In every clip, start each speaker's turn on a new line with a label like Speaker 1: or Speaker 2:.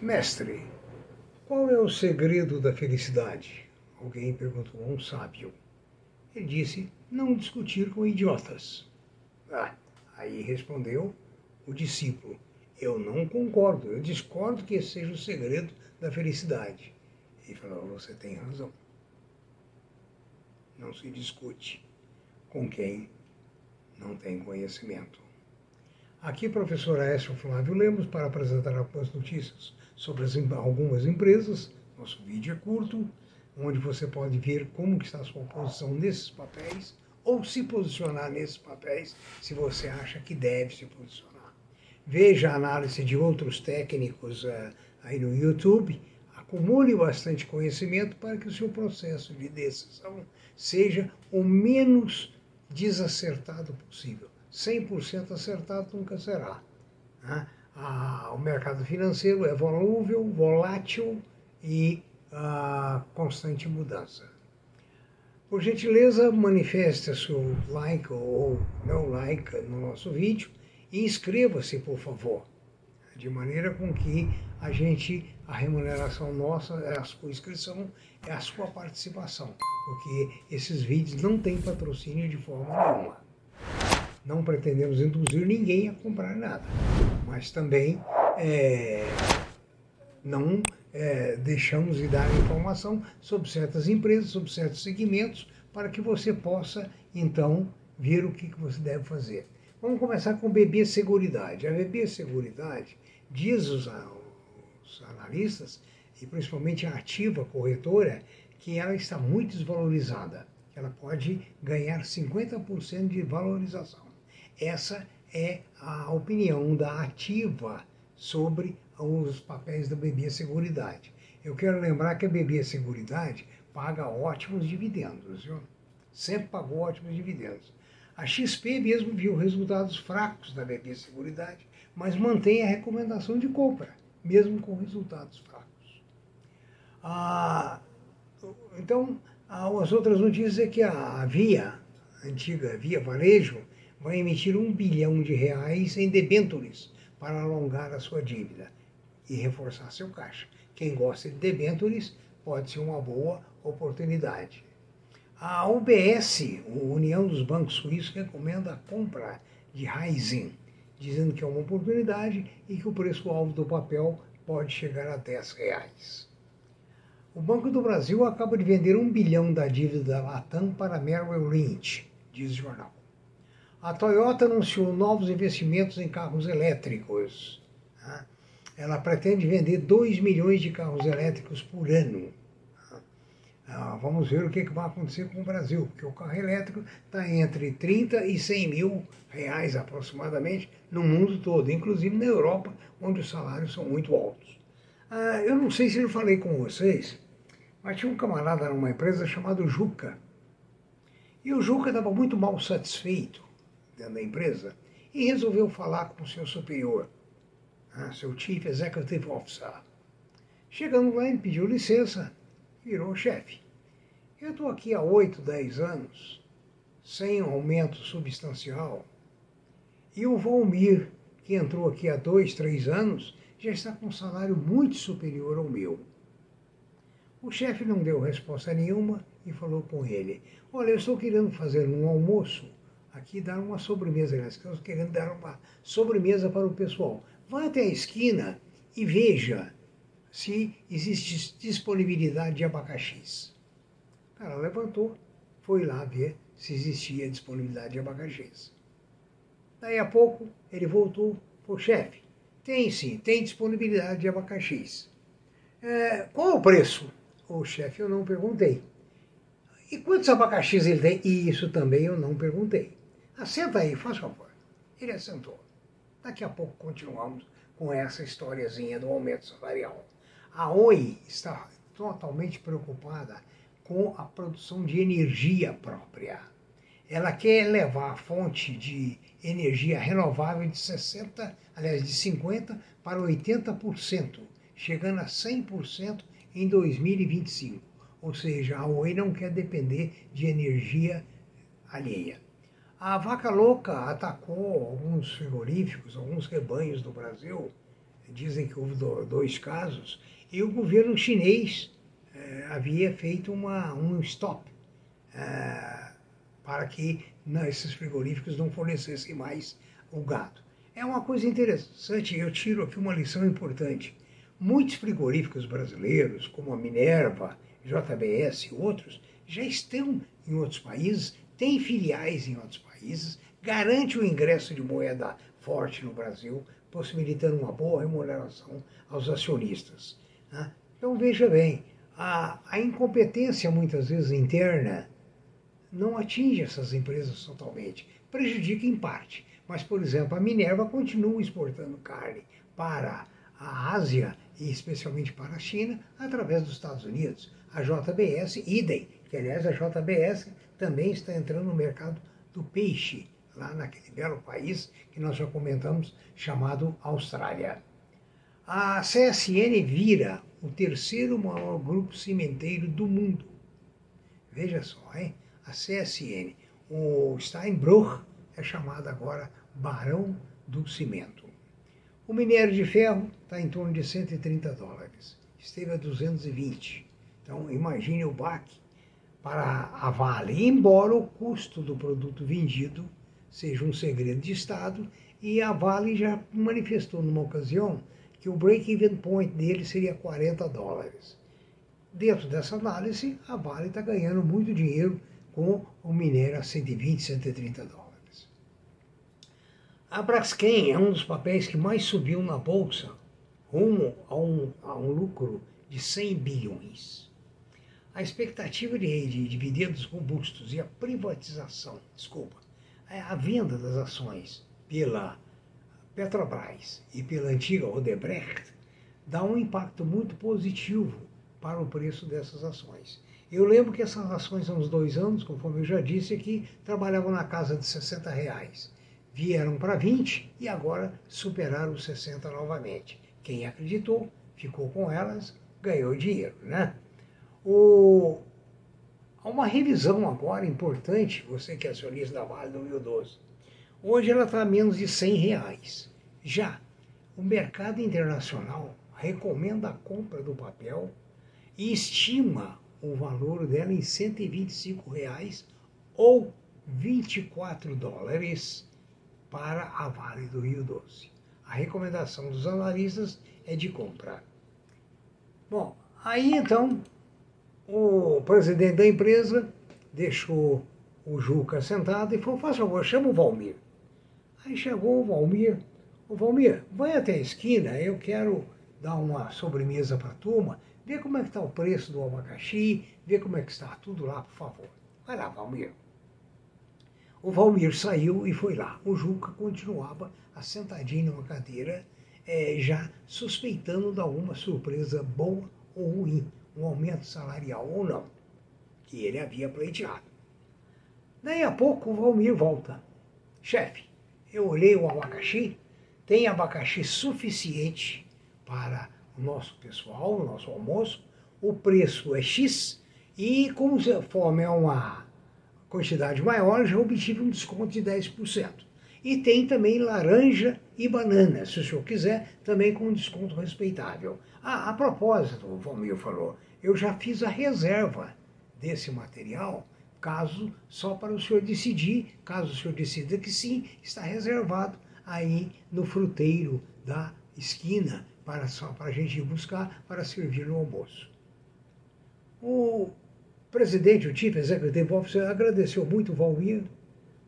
Speaker 1: Mestre, qual é o segredo da felicidade? Alguém perguntou a um sábio. Ele disse: Não discutir com idiotas. Ah, aí respondeu o discípulo: Eu não concordo, eu discordo que esse seja o segredo da felicidade. Ele falou: Você tem razão. Não se discute com quem não tem conhecimento. Aqui, professor Aécio Flávio Lemos, para apresentar algumas notícias sobre as, algumas empresas. Nosso vídeo é curto, onde você pode ver como está a sua posição nesses papéis, ou se posicionar nesses papéis, se você acha que deve se posicionar. Veja a análise de outros técnicos uh, aí no YouTube, acumule bastante conhecimento para que o seu processo de decisão seja o menos desacertado possível. 100% acertado nunca será. Né? Ah, o mercado financeiro é volúvel, volátil e ah, constante mudança. Por gentileza, manifeste seu like ou não like no nosso vídeo e inscreva-se, por favor, de maneira com que a gente, a remuneração nossa, a sua inscrição, é a sua participação, porque esses vídeos não têm patrocínio de forma nenhuma. Não pretendemos induzir ninguém a comprar nada, mas também é, não é, deixamos de dar informação sobre certas empresas, sobre certos segmentos, para que você possa, então, ver o que, que você deve fazer. Vamos começar com BB Seguridade. A BB Seguridade diz os, os analistas, e principalmente a ativa corretora, que ela está muito desvalorizada. Ela pode ganhar 50% de valorização. Essa é a opinião da ativa sobre os papéis da BB Seguridade. Eu quero lembrar que a BB Seguridade paga ótimos dividendos, viu? sempre pagou ótimos dividendos. A XP mesmo viu resultados fracos da BB Seguridade, mas mantém a recomendação de compra, mesmo com resultados fracos. Ah, então, as outras notícias é que a Via, a antiga Via Varejo, vai emitir um bilhão de reais em debêntures para alongar a sua dívida e reforçar seu caixa. Quem gosta de debêntures pode ser uma boa oportunidade. A UBS, a União dos Bancos Suíços, recomenda a compra de Raisin, dizendo que é uma oportunidade e que o preço-alvo do papel pode chegar a 10 reais. O Banco do Brasil acaba de vender um bilhão da dívida da Latam para Merrill Lynch, diz o jornal. A Toyota anunciou novos investimentos em carros elétricos. Tá? Ela pretende vender 2 milhões de carros elétricos por ano. Tá? Ah, vamos ver o que vai acontecer com o Brasil, porque o carro elétrico está entre 30 e 100 mil reais aproximadamente no mundo todo, inclusive na Europa, onde os salários são muito altos. Ah, eu não sei se eu falei com vocês, mas tinha um camarada numa empresa chamado Juca. E o Juca estava muito mal satisfeito da empresa e resolveu falar com o seu superior, né, seu Chief Executive Officer. Chegando lá, ele pediu licença, virou chefe. Eu estou aqui há 8, 10 anos, sem um aumento substancial, e o Valmir, que entrou aqui há 2, 3 anos, já está com um salário muito superior ao meu. O chefe não deu resposta nenhuma e falou com ele: Olha, eu estou querendo fazer um almoço aqui dar uma sobremesa, aliás, estamos querendo dar uma sobremesa para o pessoal. Vá até a esquina e veja se existe disponibilidade de abacaxis. O cara levantou, foi lá ver se existia disponibilidade de abacaxis. Daí a pouco ele voltou, o chefe, tem sim, tem disponibilidade de abacaxis. É, qual o preço? O chefe, eu não perguntei. E quantos abacaxis ele tem? E isso também eu não perguntei. Assenta aí, faz favor. Ele assentou. Daqui a pouco continuamos com essa historiazinha do aumento salarial. A Oi está totalmente preocupada com a produção de energia própria. Ela quer levar a fonte de energia renovável de 60, aliás, de 50 para 80%, chegando a 100% em 2025. Ou seja, a Oi não quer depender de energia alheia. A vaca louca atacou alguns frigoríficos, alguns rebanhos do Brasil dizem que houve dois casos, e o governo chinês eh, havia feito uma, um stop eh, para que não, esses frigoríficos não fornecessem mais o gado. É uma coisa interessante, eu tiro aqui uma lição importante. Muitos frigoríficos brasileiros, como a Minerva, JBS e outros, já estão em outros países, têm filiais em outros países, garante o ingresso de moeda forte no Brasil, possibilitando uma boa remuneração aos acionistas. Né? Então veja bem, a, a incompetência muitas vezes interna não atinge essas empresas totalmente, prejudica em parte. Mas, por exemplo, a Minerva continua exportando carne para a Ásia e especialmente para a China através dos Estados Unidos. A JBS, idem, que aliás a JBS também está entrando no mercado do peixe, lá naquele belo país que nós já comentamos, chamado Austrália. A CSN vira o terceiro maior grupo cimenteiro do mundo. Veja só, hein? A CSN. O Steinbruch é chamado agora Barão do Cimento. O minério de ferro está em torno de 130 dólares. Esteve a 220. Então, imagine o baque para a Vale, embora o custo do produto vendido seja um segredo de Estado, e a Vale já manifestou numa ocasião que o break-even point dele seria 40 dólares. Dentro dessa análise, a Vale está ganhando muito dinheiro com o minério a 120, 130 dólares. A Braskem é um dos papéis que mais subiu na bolsa, rumo a um, a um lucro de 100 bilhões. A expectativa de, de dividendos robustos e a privatização, desculpa, é a venda das ações pela Petrobras e pela antiga Odebrecht dá um impacto muito positivo para o preço dessas ações. Eu lembro que essas ações há uns dois anos, conforme eu já disse aqui, trabalhavam na casa de 60 reais vieram para 20 e agora superaram os 60 novamente. Quem acreditou, ficou com elas, ganhou dinheiro. Né? O... Há uma revisão agora importante, você que é acionista da Vale do Rio Doce. Hoje ela está a menos de 100 reais. Já o mercado internacional recomenda a compra do papel e estima o valor dela em 125 reais ou 24 dólares para a Vale do Rio Doce. A recomendação dos analistas é de comprar. Bom, aí então o presidente da empresa deixou o Juca sentado e falou: faz favor, chama o Valmir. Aí chegou o Valmir. O Valmir, vai até a esquina, eu quero dar uma sobremesa para a turma, ver como é que está o preço do abacaxi, ver como é que está tudo lá, por favor. Vai lá, Valmir. O Valmir saiu e foi lá. O Juca continuava assentadinho numa cadeira, é, já suspeitando de alguma surpresa boa ou ruim, um aumento salarial ou não, que ele havia pleiteado. Daí a pouco o Valmir volta. Chefe, eu olhei o abacaxi, tem abacaxi suficiente para o nosso pessoal, o nosso almoço, o preço é X, e como a fome é uma quantidade maior, já obtive um desconto de 10%. E tem também laranja e banana, se o senhor quiser, também com um desconto respeitável. Ah, a propósito, o Valmir falou, eu já fiz a reserva desse material, caso só para o senhor decidir, caso o senhor decida que sim, está reservado aí no fruteiro da esquina para só para a gente ir buscar para servir no almoço. O presidente, o Chief Executive Officer, agradeceu muito o Valmir.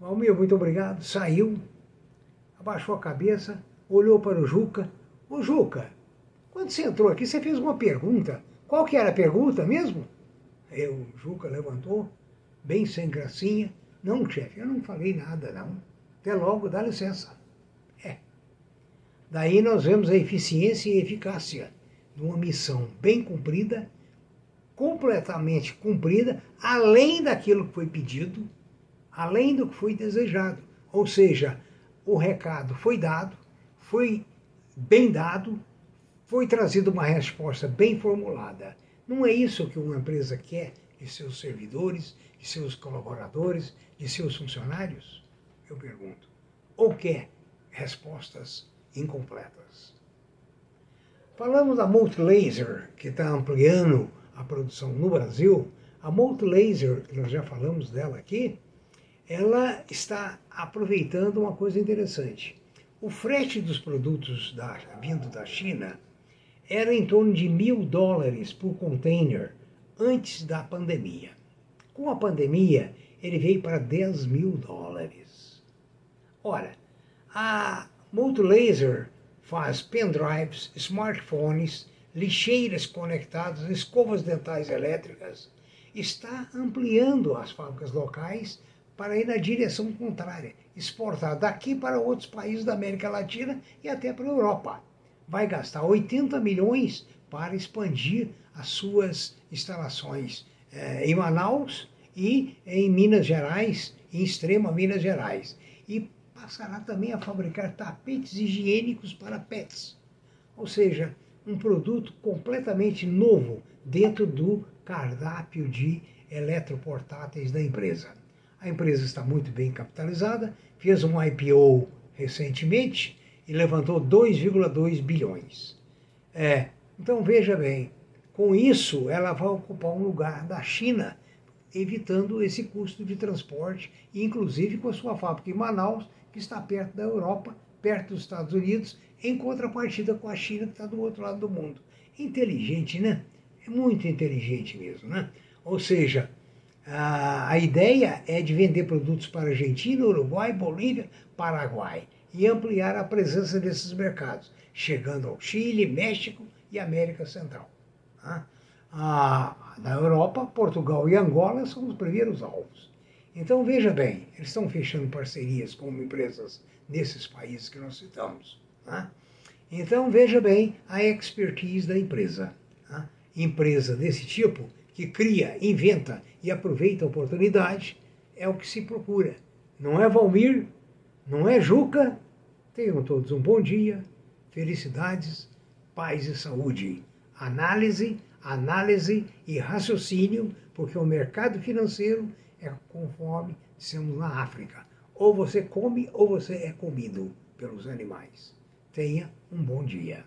Speaker 1: Valmir, muito obrigado. Saiu, abaixou a cabeça, olhou para o Juca. Ô Juca, quando você entrou aqui, você fez uma pergunta. Qual que era a pergunta mesmo? Aí o Juca levantou, bem sem gracinha. Não, chefe, eu não falei nada, não. Até logo, dá licença. É. Daí nós vemos a eficiência e eficácia de uma missão bem cumprida completamente cumprida, além daquilo que foi pedido, além do que foi desejado. Ou seja, o recado foi dado, foi bem dado, foi trazida uma resposta bem formulada. Não é isso que uma empresa quer de seus servidores, de seus colaboradores, de seus funcionários? Eu pergunto. Ou quer respostas incompletas? Falamos da Multilaser, que está ampliando a produção no Brasil. A Multilaser, que nós já falamos dela aqui, ela está aproveitando uma coisa interessante. O frete dos produtos da, vindo da China era em torno de mil dólares por container antes da pandemia. Com a pandemia, ele veio para 10 mil dólares. Ora, a Multilaser faz pendrives, smartphones, lixeiras conectadas, escovas dentais elétricas, está ampliando as fábricas locais para ir na direção contrária, exportar daqui para outros países da América Latina e até para a Europa. Vai gastar 80 milhões para expandir as suas instalações eh, em Manaus e em Minas Gerais, em extrema Minas Gerais. E passará também a fabricar tapetes higiênicos para pets. Ou seja, um produto completamente novo dentro do cardápio de eletroportáteis da empresa. A empresa está muito bem capitalizada, fez um IPO recentemente e levantou 2,2 bilhões. É, então veja bem, com isso ela vai ocupar um lugar da China, evitando esse custo de transporte, inclusive com a sua fábrica em Manaus, que está perto da Europa, perto dos Estados Unidos, em contrapartida com a China, que está do outro lado do mundo. Inteligente, né? É muito inteligente mesmo, né? Ou seja, a, a ideia é de vender produtos para Argentina, Uruguai, Bolívia, Paraguai e ampliar a presença desses mercados, chegando ao Chile, México e América Central. Tá? Ah, na Europa, Portugal e Angola são os primeiros alvos. Então veja bem, eles estão fechando parcerias com empresas nesses países que nós citamos. Né? Então veja bem a expertise da empresa. Né? Empresa desse tipo que cria, inventa e aproveita a oportunidade é o que se procura. Não é Valmir, não é Juca. Tenham todos um bom dia, felicidades, paz e saúde. Análise, análise e raciocínio, porque o mercado financeiro é conforme dissemos na África. Ou você come ou você é comido pelos animais. Tenha um bom dia.